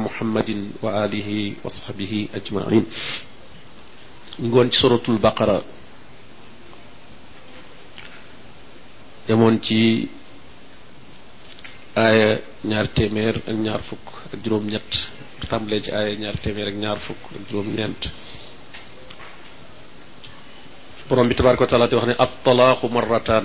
muhammadin wa alihi wa sahbihi ajmain ñu ngi woon ci suratul baqara demoon ci aaya ñaar téeméer ak ñaar fukk ak juróom-ñett tàmbalee ci aaya ñaar téeméer ak ñaar fukk ak juróom-ñeent borom bi tabaraka wa taala di wax ne at talaaqu marrataan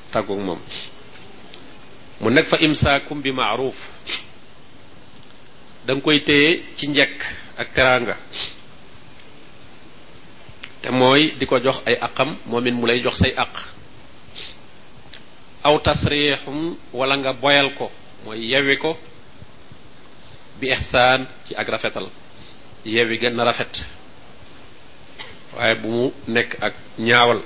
tàggoog moom mu nekk fa imsaakum bi maaruuf da nga koy téye ci njekk ak teraanga te mooy di ko jox ay aqam moom it mu lay jox say aq aw tasriixum wala nga boyal ko mooy yewwi ko bi ihsaan ci ak rafetal yewwi gën na rafet waaye bu mu nekk ak ñaawal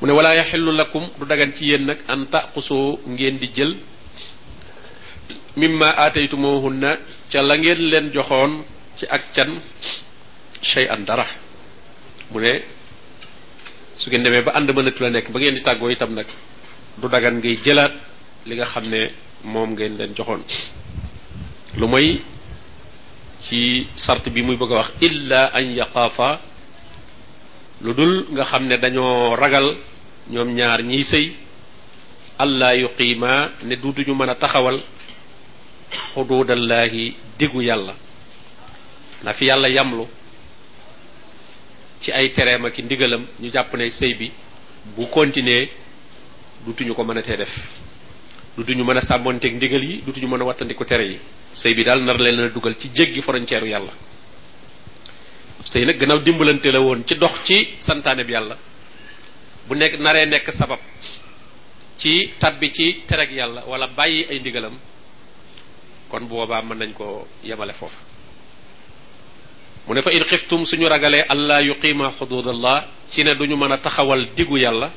mu ne wala yaxillu lakum du dagan ci yéen nag an taqusoo ngeen di jël mimma aataytumuhunna ca la ngeen leen joxoon ci ak can shay an dara mu ne su ngeen demee ba ànd mënatu la nekk ba ngeen di tàggoo itam nag du dagan ngay jëlaat li nga xam ne moom ngeen leen joxoon lu mooy ci sart bi muy bëgg a wax illa an yaqaafa lu dul nga xam ne dañoo ragal ñoom ñaar ñiy sëy allah yuqiima ne duutuñu mën a taxawal xuduudallaahi diggu yàlla na fi yàlla yamlu ci ay tereem ak ndigalam ñu jàpp ne sëy bi bu continuer dutuñu ko mën a tee def dutuñu mën a sàmmonteeg ndigal yi dutuñu mën a wattandiku tere yi sëy bi daal nar leen a dugal ci jéggi frontière yàlla ab sëy nag gannaaw dimbalante la woon ci dox ci santaane bi yàlla bu nekk naree nekk sabab ci tabbi ci tereg yàlla wala bàyyi ay ndigalam kon bu boobaa mën nañ ko yemale foofa mu ne fa in xiftum suñu ragalee allah yuqima xudud allah ci ne duñu mën a taxawal digu yàlla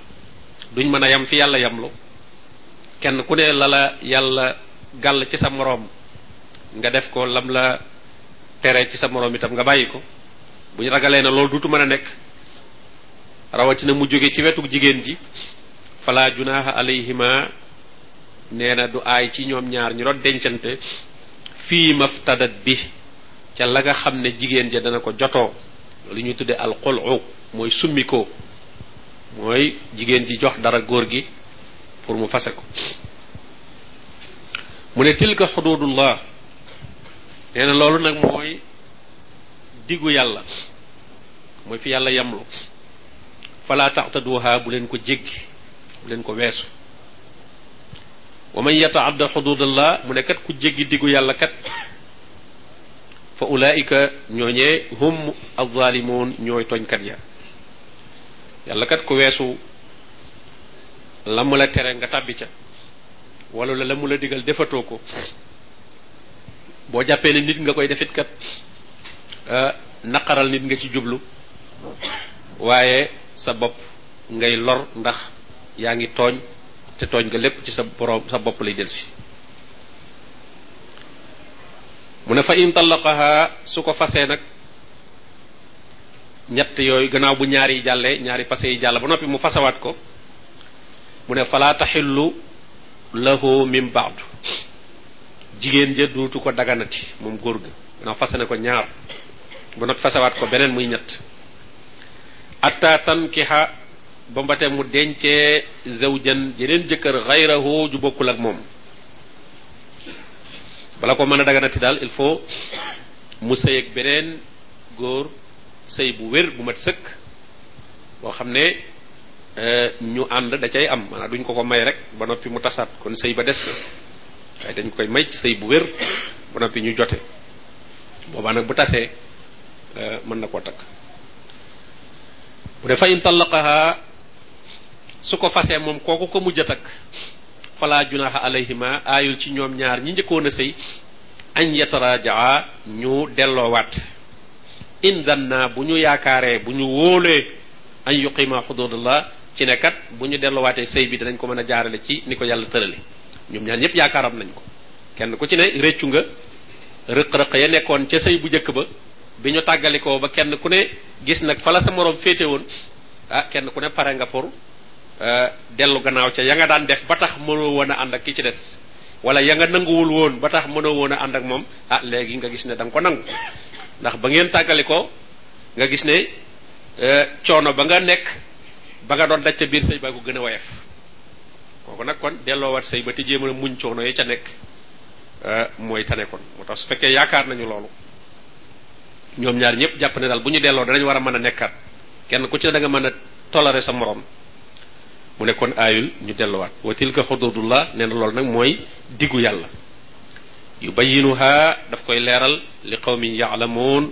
duñ mën a yam fi yàlla yamlu kenn ku ne la la yàlla gàll ci sa moroom nga def ko lam la tere ci sa moroom itam nga bàyyi ko bu ñu ragalee na loolu duutu mën a nekk rawatina mu jóge ci wetu jigéen ji fala junaaha alayhima nee na du aay ci ñoom ñaar ñu doon dencante fii maftadat bi ca la nga xam ne jigéen ja dana ko jotoo li ñuy tudde al qulu mooy summi ko mooy jigéen ji jox dara góor gi pour mu fase ko mu ne tilka xududullah nee na loolu nag mooy diggu yàlla mooy fi yàlla yamlu fala taxtaduha bu leen ko jéggi bu leen ko weesu wa man yataadda xududallah mu ne kat ku jéggi diggu yàlla kat fa ulaika ñooñee hum alzalimun ñooy tooñkat ya yàlla kat ku weesu la mu la tere nga tàbbi ca wala la mu la digal defatoo ko boo jàppee ne nit nga koy defit kat euh, naqaral nit nga ci jublu waaye sa bopp ngay lor ndax yaa ngi tooñ te tooñ nga lépp ci sa borom sa bopp lay delsi mu ne fa in tallaqaha su ko fasee nag ñett yooyu gannaaw bu ñaari yi jàllee ñaari fase yi jàll ba noppi mu fasawaat ko mu ne falaa taxillu lahu min baadu jigéen ja duutu ko daganati moom góor ga gannaaw fase ne ko ñaar ba nag fasewaat ko beneen muy ñett atta tankiha ba mbate mu dencee zawjan jeneen jëkkër xayrahu ju bokkul ak moom bala ko mën a daganati daal il faut mu sëy ak beneen góor sëy bu wér bu mat sëkk boo xam ne eh, ñu ànd da cay am maanaam duñ ko ko may rek ba noppi mu tasaat kon sëy ba des na waaye dañ koy may ci sëy bu wér ba noppi ñu jote boobaa nag bu tasee eh, mën na koo takk bu dee fa in tallaqaha su ko fasee moom kooku ko mujj a takk fala junaha alayhima aayul ci ñoom ñaar ñi njëkkoon a sëy añ yatarajaa ñu delloowaat in danna bu ñu yaakaaree bu ñu wóolee an yuqima xududallah ci ne kat bu ñu delluwaatee sëy bi danañ ko mën a jaarale ci ni ko yàlla tërale ñoom ñaar ñëpp yaakaaram nañ ko kenn ku ci ne réccu nga rëq-rëq ya nekkoon ca sëy bu njëkk ba bi ñu tàggalikoo ba kenn ku ne gis nag fa la sa moroom féete woon ah kenn ku ne pare nga pour euh, dellu gannaaw ca ya nga daan def ba tax mënoo woon a ànd ak ki ci des wala ya nga nanguwul woon ba tax mënoo woon a ànd ak moom ah léegi nga gis ne da ko nangu ndax ba ngeen tàggalikoo nga gis ne eh, coono ba nga nekk ba nga doon daj ca biir sëy ba ko gën a woyof kooku nag kon delloowaat sëy ba te jéem a muñ coono ya ca nekk eh, mooy tane kon moo tax su fekkee yaakaar nañu loolu ñoom ñaar ñëpp jàpp ne daal bu ñu delloo danañ war a mën a nekkaat kenn ku ci ne da nga mën a toléré sa morom mu ne kon aayul ñu delluwaat wa tilka xududullah nee na loolu nag mooy diggu yàlla yu bayinuha daf koy leeral li qawmin yaalamuun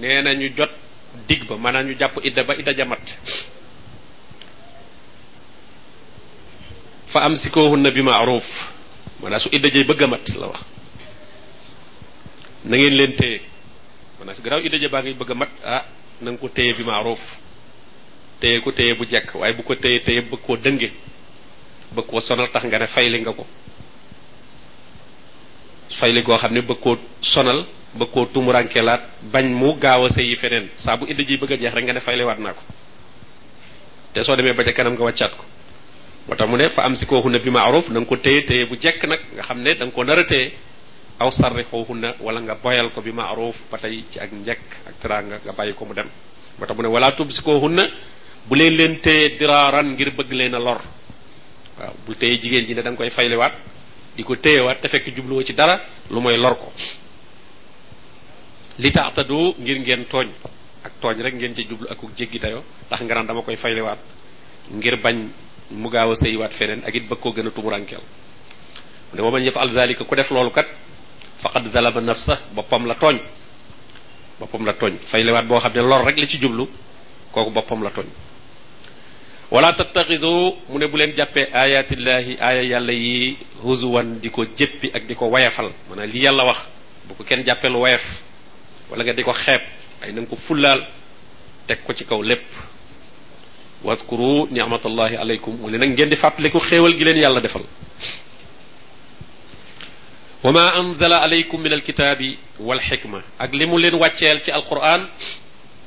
nee na ñu jot dig ba maanaam ñu jàpp idda ba idda jamat fa am sikoohunna bi maaruf maanaam su idda jay bëgg a mat la wax na ngeen leen téye maanaam su gannaaw idda ja baa ngi bëgg a mat ah na ko téye bi maaruf téye ko téye bu jekk waaye bu ko téye téye bëgg koo dënge bëgg koo sonal tax nga ne fayli nga ko fayli goo xam ne bëgg koo sonal bëgg koo tumurankelaat bañ mu gaaw a sëyi feneen saa bu idda ji bëgg a jeex rek nga ne faylewaat naa ko te soo demee ba ca kanam nga wàccaat ko moo tax mu ne fa am si kooxu na bi maaruf na nga ko téye téye bu jekk nag nga xam ne da nga ko nar a téye aw sarri xooxu na wala nga boyal ko bi maaruf ba tey ci ak njekk ak teraanga nga bàyyi ko mu dem moo tax mu ne wala tub si kooxu na bu leen leen téye diraaran ngir bëgg leen a lor waaw bu téye jigéen ji ne da nga koy faylewaat di ko téyewaat te fekk jubluwoo ci dara lu mooy lor ko li taatadoo ngir ngeen tooñ ak tooñ rek ngeen ci jublu ak jéggi dayo ndax nga naan dama koy fayliwaat ngir bañ mu gaaw a sëyiwaat feneen ak it bëgg koo gën a tumurankeel mu ne wa man yafal zalika ku def loolu kat faqad zalama nafsa boppam la tooñ boppam la tooñ fayliwaat boo xam ne lor rek la ci jublu kooku boppam la tooñ wala tattaxisu mu ne bu leen jàppee ayatillahi aaya yàlla yi huzuwan di ko jéppi ak di ko wayafal maanaam li yàlla wax bu ko kenn jàppee lu wayaf wala nga di ko xeeb ay na nga ko fullaal teg ko ci kaw lépp waskuru ni'matallahi alaykum mu ne nag ngeen di fàttaliku xéewal gi leen yàlla defal wa ma anzala alaykum min alkitaabi wal xikma ak li mu leen wàcceel ci alquran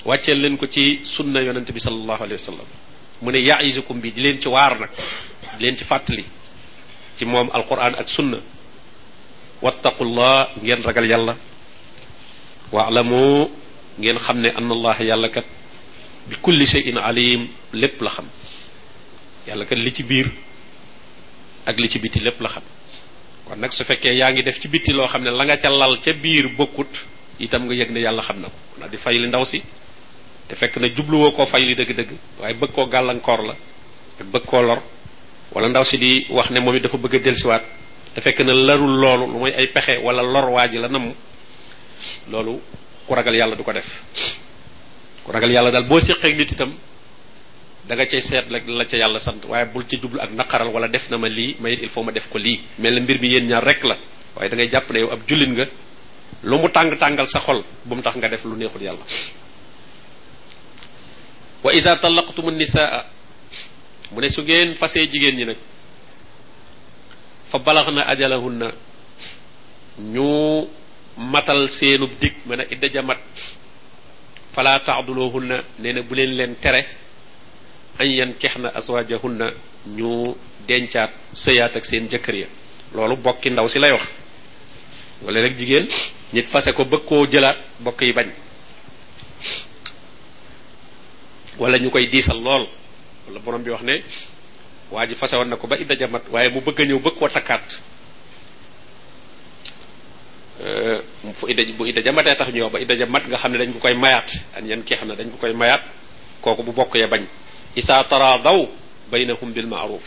wàcceel leen ko ci sunna yonent bi sallallahu alayhi wa sallam mu ne yaisukum bi di leen ci waar nag di leen ci fàttali ci moom alquran ak sunna wattaqullah ngeen ragal yàlla waalamu ngeen xam ne anna allah yàlla kat bi kulli shay'in alim lépp la xam yàlla kat li ci biir ak li ci biti lépp la xam kon nag su fekkee yaa ngi def ci bitti loo xam ne la nga ca lal ca biir bokkut itam nga yëg ne yàlla xam na ko la di fay li ndaw si te fekk na jubluwoo koo fay li dëgg-dëgg waaye bëgg koo gàllankoor la ak bëgg koo lor wala ndaw si di wax ne moom it dafa bëgg a delsiwaat te fekk na larul loolu lu mooy ay pexe wala lor waa ji la namm loolu ku ragal yàlla du ko def ku ragal yàlla daal boo séqee nit itam da nga cay seet la la ca yàlla sant waaye bul ci jublu ak naqaral wala def na ma lii may il faut ma def ko lii mel na mbir mi yéen ñaar rek la waaye da ngay jàpp ne yow ab jullit nga lu mu tàng tàngal sa xol bu mu tax nga def lu neexul yàlla wa ida talaqtumu nisaa mu ne su ngeen fasee jigéen ñi nag fa balax na ajalahunna ñu matal seenub dig mën a idda ja mat fala taaduloohunna nee na bu leen leen tere an yan kex na aswaajahunna ñu dencaat sëyaat ak seen jëkkër ya loolu bokki ndaw si lay wax wala rek jigéen nit fase ko bëgg koo jëlaat bokk yi bañ wala ñu koy diisal lool wala borom bi wax ne waa ji fase woon na ko ba idda jamat waaye mu bëgg a ñëw bëgg koo takkaat euh, fu idda bu idda jamatee tax ñu wax ba idda jamat nga xam ne dañ ko koy mayaat an yan kii xam ne dañ ko koy mayaat kooku bu bokk ya bañ isa taraadaw baynahum bil ma'ruf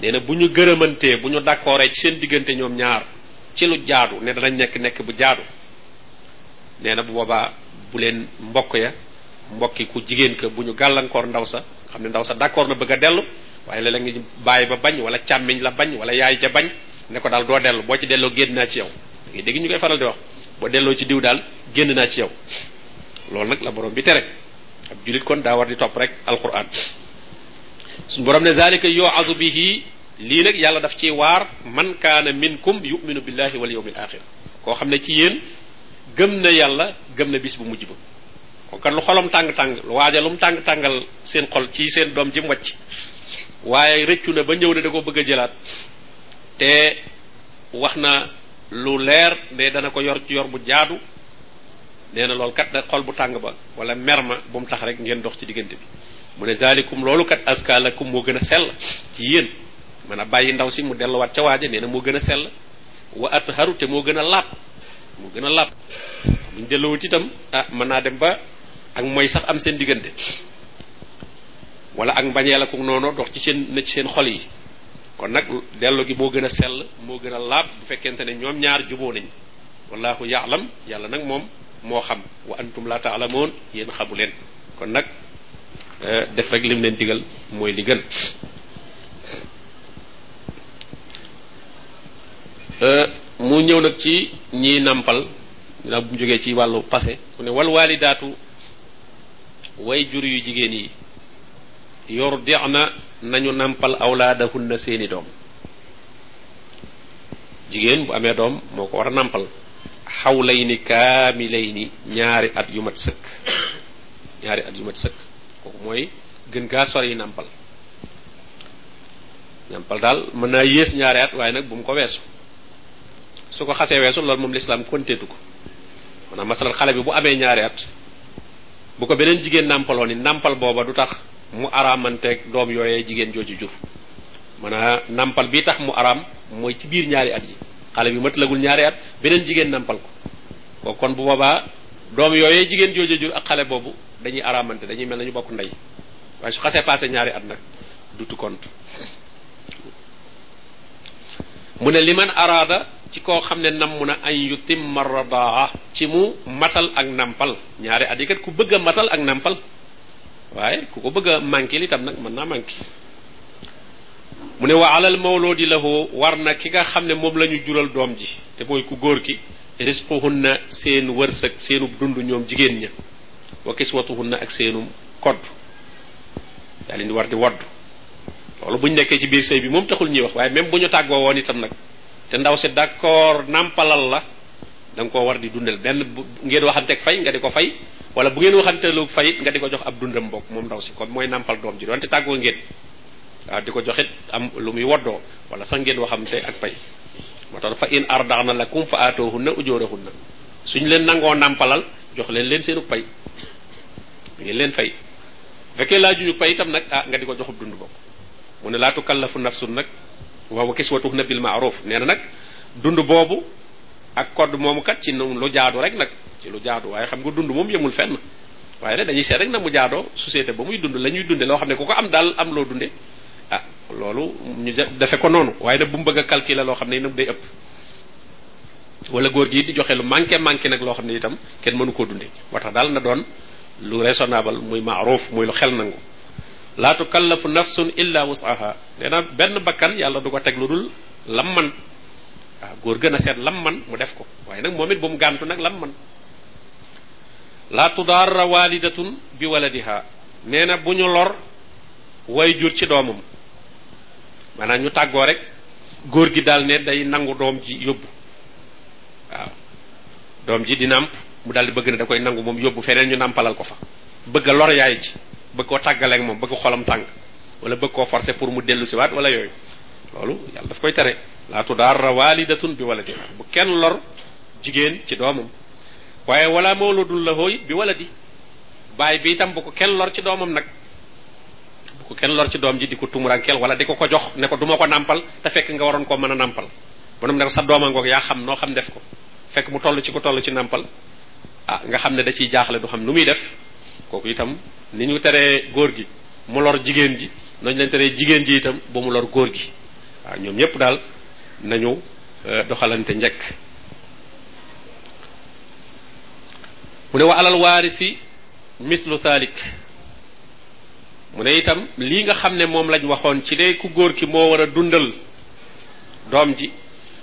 nee na bu ñu gërëmantee bu ñu dakkooree ci seen diggante ñoom ñaar ci lu jaadu ne danañ nekk nekk bu jaadu nee na bu boobaa bu leen mbokk ya mbokki ku jigéen ka bu ñu gàllankoor ndaw sa xam ne ndaw sa d'accord na bëgg a dellu waaye léeg-léeg nga bàyyi ba bañ wala càmmiñ la bañ wala yaay ja bañ ne ko daal doo dellu boo ci delloo génn naa ci yow ngay dégg ñu koy faral di wax boo delloo ci diw daal génn naa ci yow loolu nag la borom bi tere ab julit kon daa war di topp rek alquran suñu borom ne zalika yu'azu bihi lii nag yàlla daf ci waar man kaana minkum yuminu billahi wal yawmil axir koo xam ne ci yéen gëm na yàlla gëm na bis bu mujj ba kon kan lu xolam tàng-tàng lu waaja lu mu tàng-tàngal seen xol ci seen doom ji mu wàcc waaye rëccu na ba ñëw ne da ko bëgg a jëlaat te wax na lu leer ne dana ko yor ci yor bu jaadu nee na loolu kat da xol bu tàng ba wala mer ma bu mu tax rek ngeen dox ci diggante bi mu ne zaalikum loolu kat aska lakum moo gën a sell ci yéen mën a bàyyi ndaw si mu delluwaat ca waaja nee na moo gën a sell wa atharu te moo gën a laab moo gën a laab buñ delloowut itam ah mën naa dem ba ak mooy sax am seen diggante wala ak mbañeel ak noonu dox ci seen na ci seen xol yi kon nag dellu gi moo gën a sell moo gën a laab bu fekkente ne ñoom ñaar juboo nañ wallahu yaalam yàlla nag moom moo xam wa antum la taalamoon yéen xamu leen kon nag eh, def rek lim leen digal mooy li gën eh, mu ñëw nag ci ñiy nàmpal ginnaaw bu mu jógee ci wàllu passé mu ne wal waalidaatu way jur yu jigéen yi yor dex na nañu nàmpal awlaadahunna seeni doom jigéen bu amee doom moo ko war a nàmpal xawlayni kaamilayni ñaari at yu mat sëkk ñaari at yu mat sëkk kooku mooy gën gaa sore yi nàmpal nàmpal daal mën naa yées ñaari at waaye nag bu mu ko weesu su ko xasee weesu loolu moom lislaam konteetu ko maanaam masalan xale bi bu amee ñaari at bu ko beneen jigéen nàmpaloon ni nàmpal booba du tax mu araamanteeg doom yooyee jigéen jooju jur maanaam nàmpal bi tax mu araam mooy ci biir ñaari at yi xale bi mat lagul ñaari at beneen jigéen nampal ko ko kon bu boobaa doom yooyee jigéen jooja jur ak xale boobu dañuy araamante dañuy mel nañu bokk ndey waaye su xasee passé ñaari at nag dutu compte mu ne li man araada ci koo xam ne namm na an yu timma radaa ci mu matal ak nampal ñaari at yi kat ku bëgg a matal ak nampal waaye ku ko bëgg a manqué li tam nag mën naa manqué mu ne wa alal mawloodi lahu war na ki nga xam ne moom la ñu jural doom ji te mooy ku góor ki risquhunna seen wërsëg seenub dund ñoom jigéen ña wa kiswatuhunna ak seenum kodd daa leen di war di wodd loolu buñ nekkee ci biir sëy bi moom taxul ñuy wax waaye même bu ñu tàggoo woon itam nag te ndaw si d'accord nàmpalal la da nga koo war di dundal benn bu ngeen waxanteeg fay nga di ko fay wala bu ngeen waxanteelu fay nga di ko jox ab dundam mbokk moom ndaw si kon mooy nàmpal doom ji doonte tàggoo ngeen waaw di ko joxit am lu muy woddoo wala sax ngeen waxamte ak pay moo tax fa in ardaxna lakum fa aatoohunna ujoorahunna suñ leen nangoo nàmpalal jox leen leen seenu pay da ngeen leen fay bu fekkee laajuñu pay itam nag ah nga di ko joxub dund bokk mu ne laa tukallafu nafsun nag waaw kiswatuhunna bil ma'ruf nee na nag dund boobu ak code moomu kat ci lu jaadu rek nag ci lu jaadu waaye xam nga dund moom yemul fenn waaye nag dañuy seet rek na mu jaadoo société ba muy dund la ñuy dunde loo xam ne ku ko am daal am loo dunde ah loolu ñu defe ko noonu waaye nag bu mu bëgg a calculer loo xam ne nag day ëpp wala góor gi di joxe lu manqué manqué nag loo xam ne itam kenn mënu koo dunde moo tax daal na doon lu raisonnable muy maaruf muy lu xel nangu laa tukallafu nafsun illa wusaha nee na benn bakkan yàlla du ko teg lu dul lam man waaw góor gën a seet lam man mu def ko waaye nag moom it bu mu gàntu nag lam man laa tudaarra waalidatun bi waladiha nee na bu ñu lor way jur ci doomam maanaam ñu tàggoo rek góor gi daal ne day nangu doom ji yóbbu waaw doom ji di nàmp mu daal di bëgg ne da koy nangu moom yóbbu feneen ñu nàmpalal ko fa bëgg a lor yaay ji bëgg koo tàggaleeg moom bëgg xolam tàng wala bëgg koo forcer pour mu dellu siwaat wala yooyu loolu yàlla daf koy tere laa tudaarra waalidatun bi waladiha bu kenn lor jigéen ci doomam waaye wala mawludun lahu it bi waladi baay bi itam bu ko kenn lor ci doomam nag bu ko kenn lor ci doom ji di ko tumurankeel wala di ko ko jox ne ko du ma ko nàmpal te fekk nga waroon koo mën a nàmpal ba ne ko sa dooma ngoog yaa xam noo xam def ko fekk mu toll ci ko toll ci nàmpal ah nga xam ne da ciy jaaxle du xam nu muy def kooku itam ni ñu teree góor gi mu lor jigéen ji noonu leen teree jigéen ji itam ba mu lor góor gi waaw ñoom ñëpp daal nañu euh, doxalante njekk mu ne wa alal waarisi mislu saalik mu ne itam lii nga xam ne moom lañ waxoon ci ne ku góor ki moo war a dundal doom ji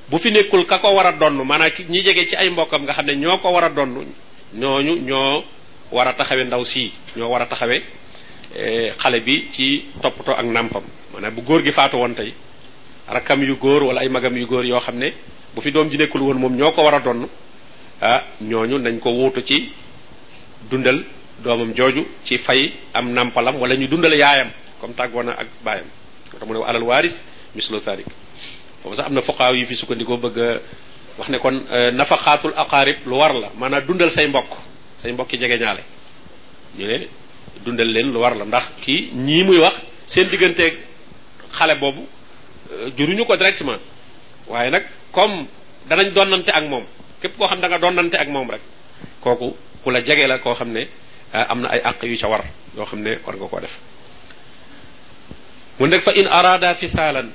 bu fi nekkul ka ko war a donn maanaam ñi jege ci ay mbokkam nga xam ne ñoo ko war a donn ñooñu ñoo war a taxawe ndaw sii ñoo war a taxawe eh, xale bi ci toppatoo ak nàmpam maanaam bu góor gi faatu woon tey rakkam yu góor wala ay magam yu góor yoo xam ne bu fi doom ji nekkul woon moom ñoo ko war a donn ah ñooñu nañ ko wuutu ci dundal doomam jooju ci fay am nàmpalam wala ñu dundal yaayam comme tàggoona ak baayam tax mu ne alal waaris mislo sarik foofu sax am na foqaaw yi fi sukkandikoo bëgg a wax ne kon euh, nafaxaatul aqaarib lu war la maanaam dundal say mbokk say mbokki jege ñaale ñu ne dundal leen lu war la ndax kii ñii muy wax seen digganteeg xale boobu euh, juruñu ko directement waaye nag comme danañ donnante ak moom képp koo xam da nga donnante ak moom rek kooku ku la jege la koo xam ne ah, am na ay àq yu ca war yoo xam ne war nga koo def mu nekk fa in arada fisaalan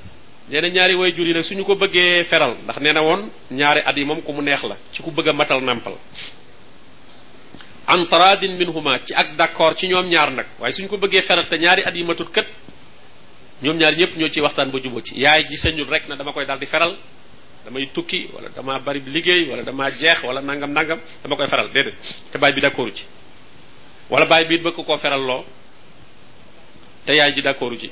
nee na ñaari way jur yi nag suñu ko bëggee feral ndax nee na woon ñaari at yi moom ku mu neex la ci ku bëgg a matal nàmpal an taradin minhuma ci ak d'accord ci ñoom ñaar nag waaye suñu ko bëggee feral te ñaari at yi matut kat ñoom ñaar ñëpp ñoo ciy waxtaan ba jubóo ci yaay ji sañul rek na dama koy daal di feral damay tukki wala damaa bari liggéey wala damaa jeex wala nangam nangam dama koy feral déedéet te baay bi d'accordu ci wala baay bi bëgg koo feral loo te yaay ji d'accordu ci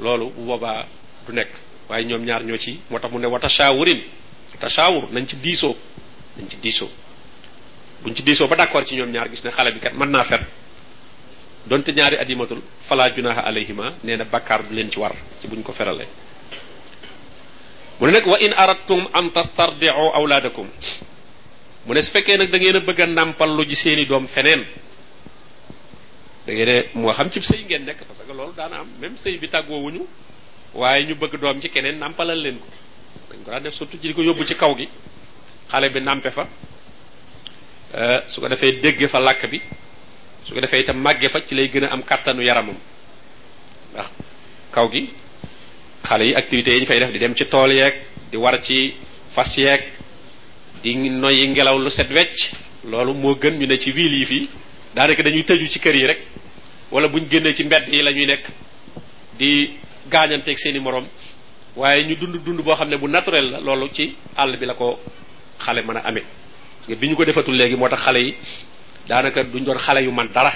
loolu bu boobaa du nekk waaye ñoom ñaar ñoo ci moo tax mu ne wa tashaawurin tashaawur nañ ci diisoo nañ ci diisoo buñ ci diisoo ba d'accord ci ñoom ñaar gis ne xale bi kat mën naa fer donte ñaari at yi matul falaa junaaha alayhima nee na bakkaar du leen ci war ci buñ ko feralee mu ne nag wa in aradtum an tastardiu awlaadakum mu ne su fekkee nag da ngeen a bëgg a nàmpal lu ji seeni doom feneen da ngeen ne moo xam ci sëy ngeen nekk parce que loolu daana am même sëy bi tàggoowuñu waaye ñu bëgg doom ci keneen nàmpalal leen ko dañ ko daan def surtout ci di ko yóbbu ci kaw gi xale bi nàmpe fa euh, su ko defee dégge fa làkk bi su ko defee itam màgge fa ci lay gën a am kàttanu yaramam ndax kaw gi xale yi activités yi ñu fay def di dem ci tool yeeg di war ci fas yeeg di noyyi ngelaw lu set wecc loolu moo gën ñu ne ci ville yi fii daanaka dañuy tëju ci kër yi rek wala buñ génnee ci mbedd yi la ñuy nekk di gaañanteeg seeni moroom waaye ñu dund dund boo xam ne bu naturel la loolu ci àll bi la ko xale mën a amee bi ñu ko defatul léegi moo tax xale yi daanaka duñ doon xale yu man dara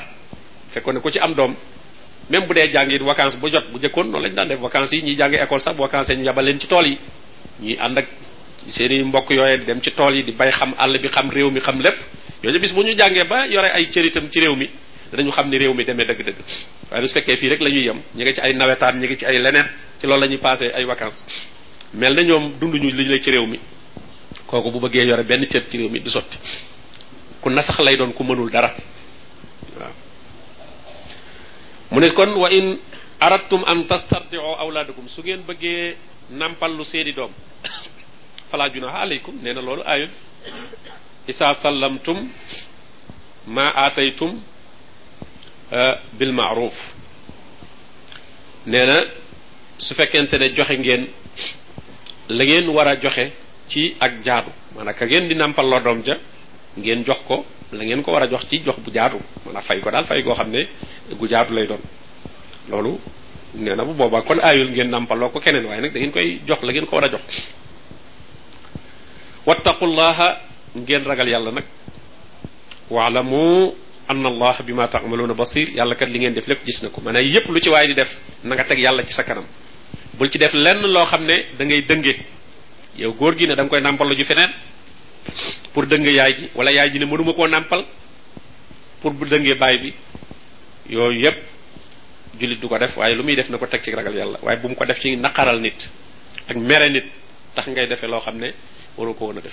fekkoon ne ku ci am doom même bu dee jàng it vacances bu jot bu jëkkoon noonu lañ daan def vacances yi ñuy jàng école sax bu vacances ñu yabal leen ci tool yi ñuy ànd ak seeni mbokk yooye dem ci tool yi di bay xam àll bi xam réew mi xam lépp yooyu bis bu ñu jàngee ba yore ay cëritam ci réew mi danañu xam ni réew mi demee dëgg-dëgg waaye su fekkee fii rek la ñuy yem ñu ngi ci ay nawetaan ñu ngi ci ay leneen ci loolu la ñuy passé ay vacances mel na ñoom dunduñu li lay ci réew mi kooku bu bëggee yore benn cër ci réew mi du sotti ku nasax lay doon ku mënul dara waaw mu ne kon wa in aradtum an tastardiu awlaadakum su ngeen bëggee nampal lu seeni doom fala junaha alaykum nee na loolu aayul isa sallamtum ma aataytum euh, bil maaruf nee na su fekkente ne joxe ngeen la ngeen war a joxe ci ak jaadu maanaam ka ngeen di nàmpal loo doom ja ngeen jox ko la ngeen ko war a jox ci jox bu jaatu maanaam fay ko daal fay goo xam ne gu jaatu lay doon loolu nee na bu boobaa kon aayul ngeen nàmpaloo ko keneen waaye nag da ngeen koy jox la ngeen ko war a jox wattaqullaha ngeen ragal yàlla nag waalamu anna allah bima taamaluuna basir yàlla kat li ngeen def lépp gis na ko maanaam yépp lu ci waaye di def na nga teg yàlla ci sa kanam bul ci def lenn loo xam ne da ngay dënge yow góor gi ne da nga koy nàmpal ju feneen pour dëng yaay ji wala yaay ji ne mënuma koo nàmpal pour bu dëngee baay bi yooyu yépp jullit du ko def waaye lu muy def na ko teg ci ragal yàlla waaye bu mu ko def ci naqaral nit ak mere nit tax ngay defee loo xam ne waru ko woon a def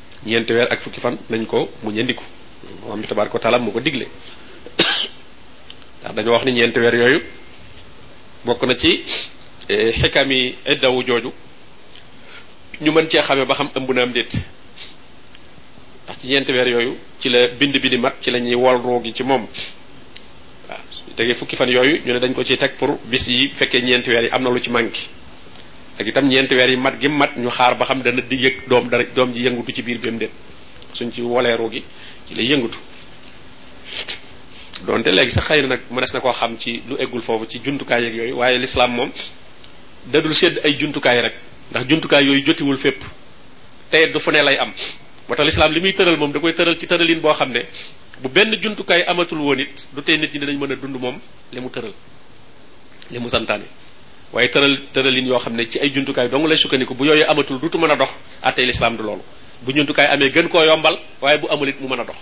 ñeenti weer ak fukki fan nañ ko mu ñandiku moom bi tabaaraka taala mu ko digle ndax dañoo wax ni ñeenti weer yooyu bokk na ci eh, xikam yi iddawu jooju ñu mën cee xamee ba xam ëmb na am déet ndax ci ñeenti weer yooyu ci la bind bi di mat ci la ñuy wol roo gi ci moom waaw tegee fukki fan yooyu ñu ne dañ ko ci teg pour bis yi fekkee ñeenti weer yi am na lu ci manqué ak itam ñeenti weer yi mat gi mat ñu xaar ba xam dana di yëg doom dara doom ji yëngutu ci biir bém déet suñ ci woleeru gi ci lay yëngutu donte léegi sax xëy na nag mënees na koo xam ci lu eggul foofu ci juntukaay yeeg yooyu waaye lislaam moom dadul sédd ay juntukaay rek ndax juntukaay yooyu jotiwul fépp tey du fu ne lay am moo tax lislaam li muy tëral moom da koy tëral ci tëralin boo xam ne bu benn juntukaay amatul woon it du tey nit ñi dinañ mën a dund moom li mu tëral li mu santaane Waaye tëral tëralin yoo xam ne ci ay juntukaay dong lay sukkandiku, bu yooyu amatul duutu mën a dox, àttey lislaam du loolu. Bu juntukaay amee gën koo yombal, waaye bu amul it mu mën a dox.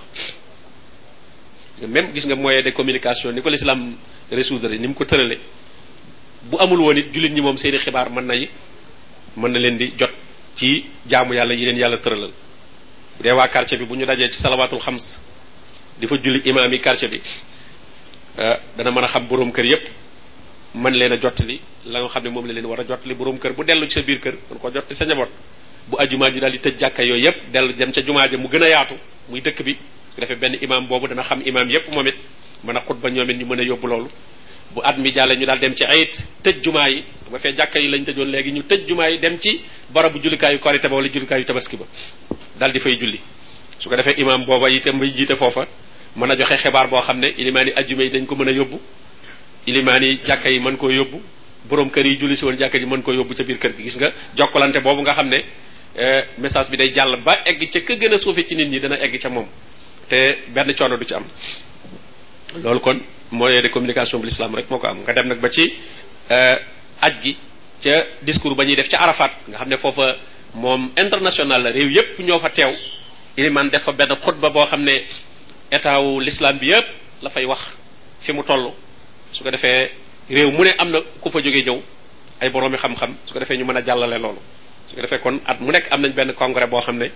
Même gis nga moyen de communication ni ko lislaam résoudre ni mu ko tërale, bu amul woon it jullit ñi moom seeni xibaar mën nay mën na leen di jot ci jaamu Yàlla yi leen Yàlla tëralal. Bu dee waa quartier bi bu ñu dajee ci salawaatul xams di fa julli imaam yi quartier bi dana mën a xam boroom kër yépp, man leen a jottali la nga xam ne moom la leen war a jottali boroom kër bu dellu ci sa biir kër man koo jottali sa njaboot bu ajumaa ji daal di tëj jàkka yooyu yëpp dellu dem ca jumaa ja mu gën a yaatu muy dëkk bi su defee benn imaam boobu dana xam imaam yëpp moom it mën a xutba ñoom it ñu mën a yóbbu loolu bu at mi jàllee ñu daal dem ci ayit tëj jumaa yi ba fee jàkka yi lañ tëjoon léegi ñu tëj jumaa yi dem ci barabu jullikaayu korite ba wala jullikaayu tabaski ba daal di fay julli su ko defee imaam booba itam bay jiite foofa mën a joxe xibaar boo xam ne ilimaani ajjuma yi dañ ko mën a yóbbu ilimaan yi jàkka yi mën koo yóbbu boroom kër yi julli si woon jàkka ji mën koo yóbbu ca biir kër gi gis nga jokkalante boobu nga xam ne eh, message bi day jàll ba egg ca ka gën a suufe ci nit ñi dana egg ca moom te benn coono du ci am loolu kon moyen de communication bu l'islam rek moo ko am nga dem nag ba ci eh, aj gi ca discours ba ñuy def ca Arafat nga xam ne foofa moom international la réew yépp ñoo fa teew ilimaan def fa benn xutba boo xam ne état wu l'islam bi yépp la fay wax fi mu toll su ko defee réew mu ne am na ku fa jóge ñëw ay boroomi xam-xam su ko defee ñu mën a jàllale loolu su ko defee kon at mu nekk am nañ benn congrès boo xam ne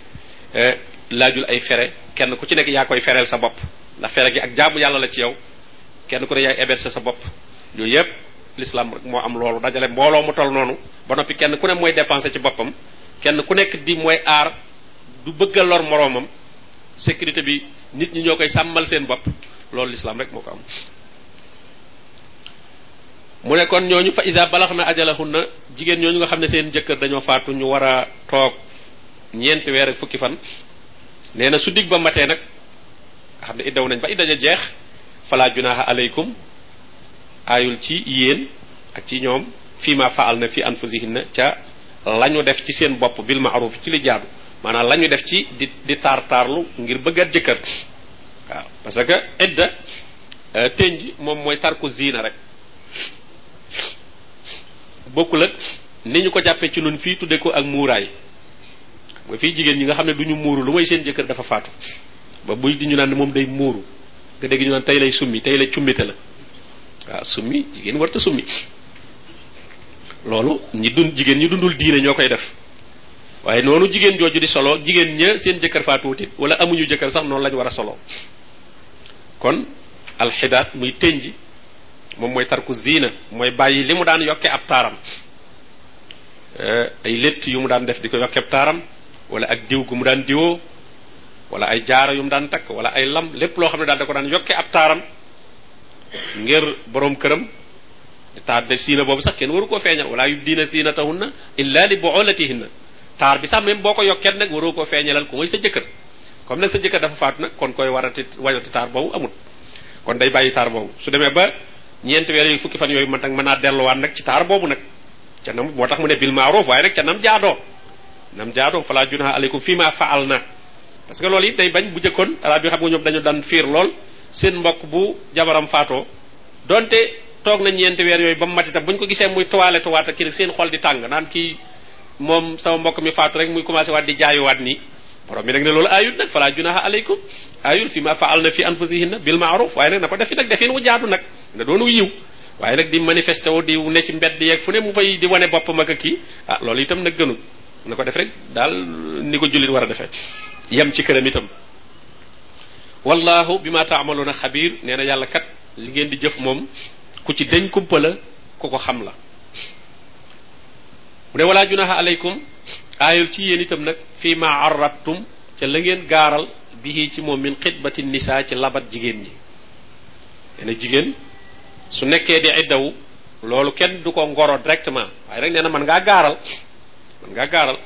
eh, laajul ay fere kenn ku ci nekk yaa koy fereel sa bopp ndax fere gi ak jaamu yàlla la ci yow kenn ku ne yaay héberger sa bopp yooyu yépp l'islam rek moo am loolu dajale mbooloo mu toll noonu ba noppi kenn ku ne mooy dépenser ci boppam kenn ku nekk di mooy aar du bëgg a lor moroomam sécurité bi nit ñi ñoo koy sàmmal seen bopp loolu lislaam rek moo ko am mu ne kon ñooñu fa isa balax na ajalahunna jigéen ñooñu nga xam ne seen jëkkër dañoo faatu ñu war a toog ñeenti weer ak fukki fan nee na su dig ba matee nag nga xam ne iddaw nañ ba idda ja jeex fala junaha alaykum ayul ci yéen ak ci ñoom fii ma faal na fi anfusihinna ca lañu def ci seen bopp bil ma'ruf ci li jaadu maanaam la ñu def ci di di taar taarlu ngir bëggat jëkkër waaw parce que idda euh, tënj moom mooy tarku ziina rek bokkul ak ni ñu ko jàppee ci nun fii tuddee ko ak muuraay mooy fii jigéen ñi nga xam ne du ñu muuru lu may seen jëkkër dafa faatu ba buy di ñu naan moom day muuru nga dégg ñu naan tey lay summi tey lay cummite la waaw summi jigéen warta summi loolu ñi dund jigéen ñi dundul diine ñoo koy def waaye noonu jigéen jooju di solo jigéen ña seen jëkkër faa tuutit wala amuñu jëkkër sax noonu lañ war a solo kon alxidaat muy tënj moom mooy tarku ziina mooy bàyyi li mu daan yokke ab taaram eh, ay létt yu mu daan def di ko yokke ab taaram wala ak diw gu mu daan diwoo wala ay jaara yu mu daan takk wala ay lam lépp loo xam ne daal da ko daan yokke ab taaram ngir boroom këram taar de siina boobu sax kenn waru koo feeñal wala yu diina siina tahunna illa li buulatihinna taar bi sax même boo ko yokket nag waroo koo feeñalal ku mooy sa jëkkër comme nag sa jëkkër dafa faatu nag kon koy warati wañati taar boobu amut kon day bàyyi taar boobu su demee ba ñeenti weer yooyu fukki fan yooyu man nag mën naa delluwaat nag ci taar boobu nag ca nam moo tax mu ne bil maaroof waaye nag ca nam jaadoo nam jaadoo falaa junaha aleykum fii ma faal na parce que loolu it day bañ bu jëkkoon arab yi xam nga ñoom dañu daan fiir lool seen mbokk bu jabaram faatoo donte toog na ñeenti weer yooyu ba mu mat itam bu ñu ko gisee muy tuwaale tuwaata kii rek seen xol di tàng naan kii moom sama mbokk mi faatu rek muy commencé waat di jaayuwaat nii borom bi nag ne loolu ayut nag fala junaha alaykum ayul fi ma faal na fi anfusihinna bil maaruf waaye nag na ko defi nag defin wu jaadu nag na doonu yiw waaye nag di manifesté wu di ne ci mbedd yeeg fu ne mu fay di wane boppam ak kii ah loolu itam nag gënul na ko def rek daal ni ko jullit war a defee yem ci këram itam wallahu bi ma taamaloona xabiir nee na yàlla kat li ngeen di jëf moom ku ci deñ kumpa la ku ko xam la mu ne walaa junaha aleykum aayul ci yéen itam nag fii ma arrattum ca la ngeen gaaral bihi ci moom min xitbati nisaa ci labat jigéen ñi nee na jigéen su nekkee di iddawu loolu kenn du ko ngoro directement waaye rek nee na mën ngaa gaaral mën ngaa gaaral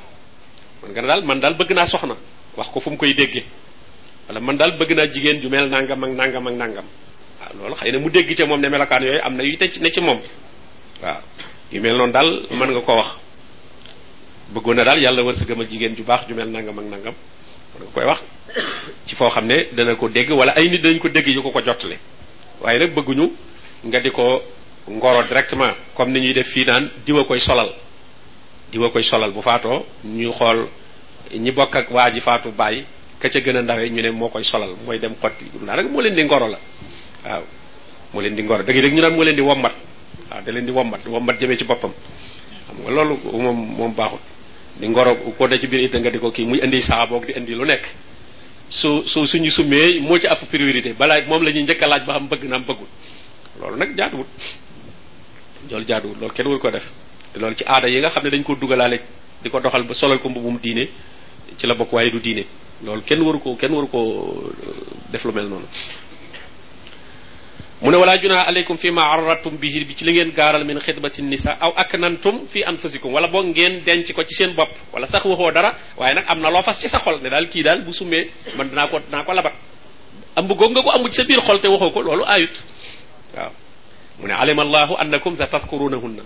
mën nga daal man daal bëgg naa soxna wax ko fu mu koy dégge wala man daal bëgg naa jigéen ju mel nangam ak nangam ak nangam waaw loolu xëy na mu dégg ca moom ne melokaan yooyu am na yu te ne ci moom waaw yu mel noonu daal mën nga koo wax bëggoon na daal yàlla war sa gëmal jigéen ju baax ju mel nangam ak nangam mën nga koy wax ci foo xam ne dana ko dégg wala ay nit dañ ko dégg yu ko ko jottale waaye nag bëgguñu nga di ko ngoro directement comme ni ñuy def fii naan diwa koy solal diwa koy solal bu faatoo ñu xool ñi bokk ak waa ji faatu bàyyi ka ca gën a ndawe ñu ne moo koy solal mooy dem xotti naa rek moo leen di ngoro la waaw moo leen di ngoro da ngay dégg ñu naan moo leen di wommat waaw da leen di wommat wommat jëmee ci boppam xam nga loolu moom moom baaxul di ngoro ko da ci biir it nga di ko kii muy indi saaboog di indi lu nekk su su suñu summee moo ci ëpp priorité balaa moom la ñuy njëkk a laaj ba xam bëgg naam bëggul loolu nag jaaduwut loolu jaaduwut loolu kenn wul ko def te loolu ci aada yi nga xam ne dañ ko dugalaale di ko doxal ba solal ko mbubum diine ci la bokk waaye du diine loolu kenn waru ko kenn waru ko euh, def lu mel noonu mu ne wala junaa aleykum fi ma arratum bihi bi ci li ngeen gaaral min xidmati nisa aw aknantum fi anfusikum wala boog ngeen denc ko ci seen bopp wala sax waxoo dara waaye nag am na loo fas ci sa xol ne daal kii daal bu summee man dinaa ko dinaa ko labat am bu goog nga ko am ci sa biir xol te waxoo ko loolu ayut waaw mu ne alima allahu annakum sa taskurunahunna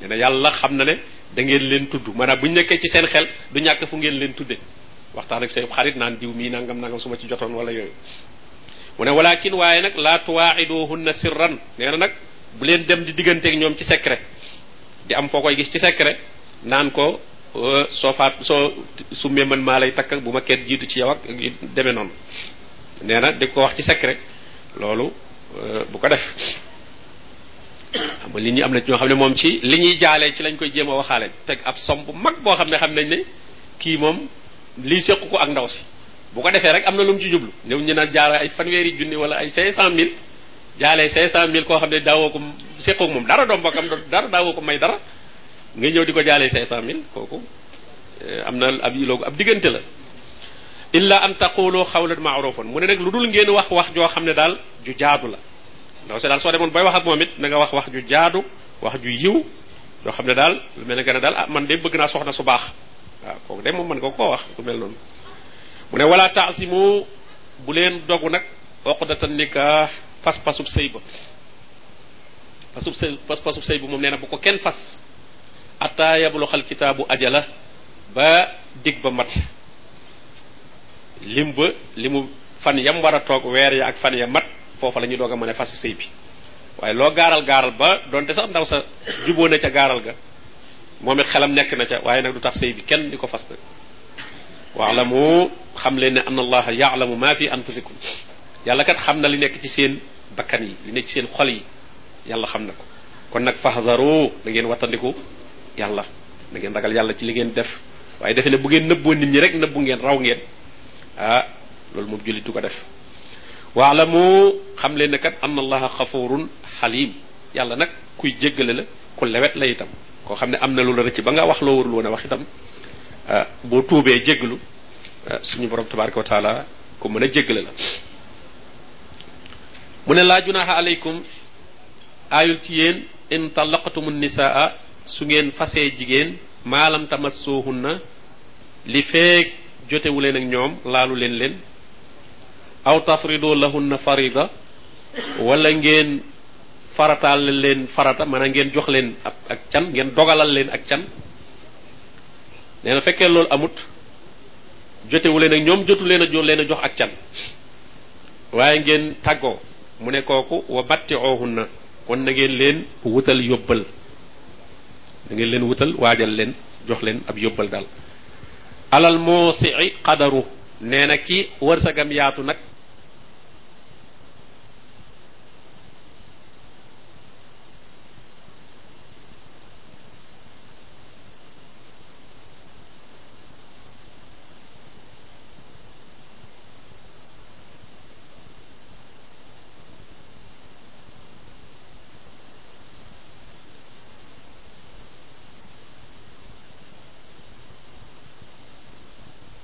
nee na yàlla xam na ne da ngeen leen tudd maanaam bu ñu nekkee ci seen xel du ñàkk fu ngeen leen tudde waxtaan ak say xarit naan diw mii nangam nangam su ma ci jotoon wala yooyu mu ne walakin waaye nag laa tuwaaxiduhunna sirran nee na nag bu leen dem di digganteeg ñoom ci secret di am foo koy gis ci secret naan ko euh, soo faat soo summee man maa lay takk bu ma kenn jiitu ci yow ak demee noonu nee na di ko wax ci secret loolu euh, bu ko def xam nga nit ñi am na ci ñoo xam ne moom ci li ñuy jaalee ci lañ koy jéem a waxaale teg ab som bu mag boo xam ne xam nañ ne kii moom lii séqu ko ak ndaw si bu ko defee rek am na lu mu ci jublu ñëw ñu naan jaara ay fanweeri junni wala ay cinq cent mille jaalee cinq cent mille koo xam ne daawoo ko séqoo moom dara doom bokkam dara daawoo ko may dara nga ñëw di ko jaalee cinq cent mille kooku eh, am na ab loogu ab diggante la illa an taqulu xawlan maarufan mu ne nag lu dul ngeen wax wax joo xam ne daal ju jaadu la ndaw si daal soo demoon bay wax ak moom it na nga wax wax ju jaadu wax ju yiw yoo xam ne daal lu mel ne nga ne daal ah man de bëgg naa soxna su baax waaw kooku de moom mën nga koo wax lu mel noonu mu ne wala taasimu bu leen dogu nag oqdatan nikah fas pasub sëy ba pasub sëy pas pasub sëy bu moom nee na bu ko kenn fas ataa yablu xal kitaabu ajala ba dig ba mat lim ba limu fan yam war a toog weer ya ak fan ya mat foofa la ñu doog a mën a fas sëy bi waaye loo gaaral gaaral ba donte sax ndaw sa juboo na ca gaaral ga moom it xelam nekk na ca waaye nag du tax sëy bi kenn di ko fas nag waalamu xam leen ne anna allaha yaalamu ma fi anfusikum yàlla kat xam na li nekk ci seen bakkan yi li nekk ci seen xol yi yàlla xam na ko kon nag fahzaru da ngeen wattandiku yàlla da ngeen ragal yàlla ci li ngeen def waaye defe ne bu ngeen nëbboo nit ñi rek nëbbu ngeen raw ngeen ah loolu moom jullit du ko def waalamu xam leen ne kat anna allaha xafurun xalim yàlla nag kuy jéggale la ku lewet la itam koo xam ne am na lu la rëcc ba nga wax loo warul woon a wax itam ah, boo tuubee jéggalu ah, suñu borom tabaraka wa taala ku mën a jéggale la mu ne laa junaha aleykum aayul ci yéen in talaqtumu nisaa su ngeen fasee jigéen maalam tamassuhunna li feeg jotewu leen ak ñoom laalu leen leen aw tafridu lahunna farida wala ngeen farataal leen farata maanaam ngeen jox leen ak can ngeen dogalal leen ak can nee na fekkee loolu amut jotewu leen ak ñoom jotu leen a leen a jox ak can waaye ngeen tàggoo mu ne kooku wa batti oohunna kon na ngeen leen wutal yóbbal da ngeen leen wutal waajal leen jox leen ab yóbbal daal alal moo si qadaru nee na ki wërsëgam yaatu nag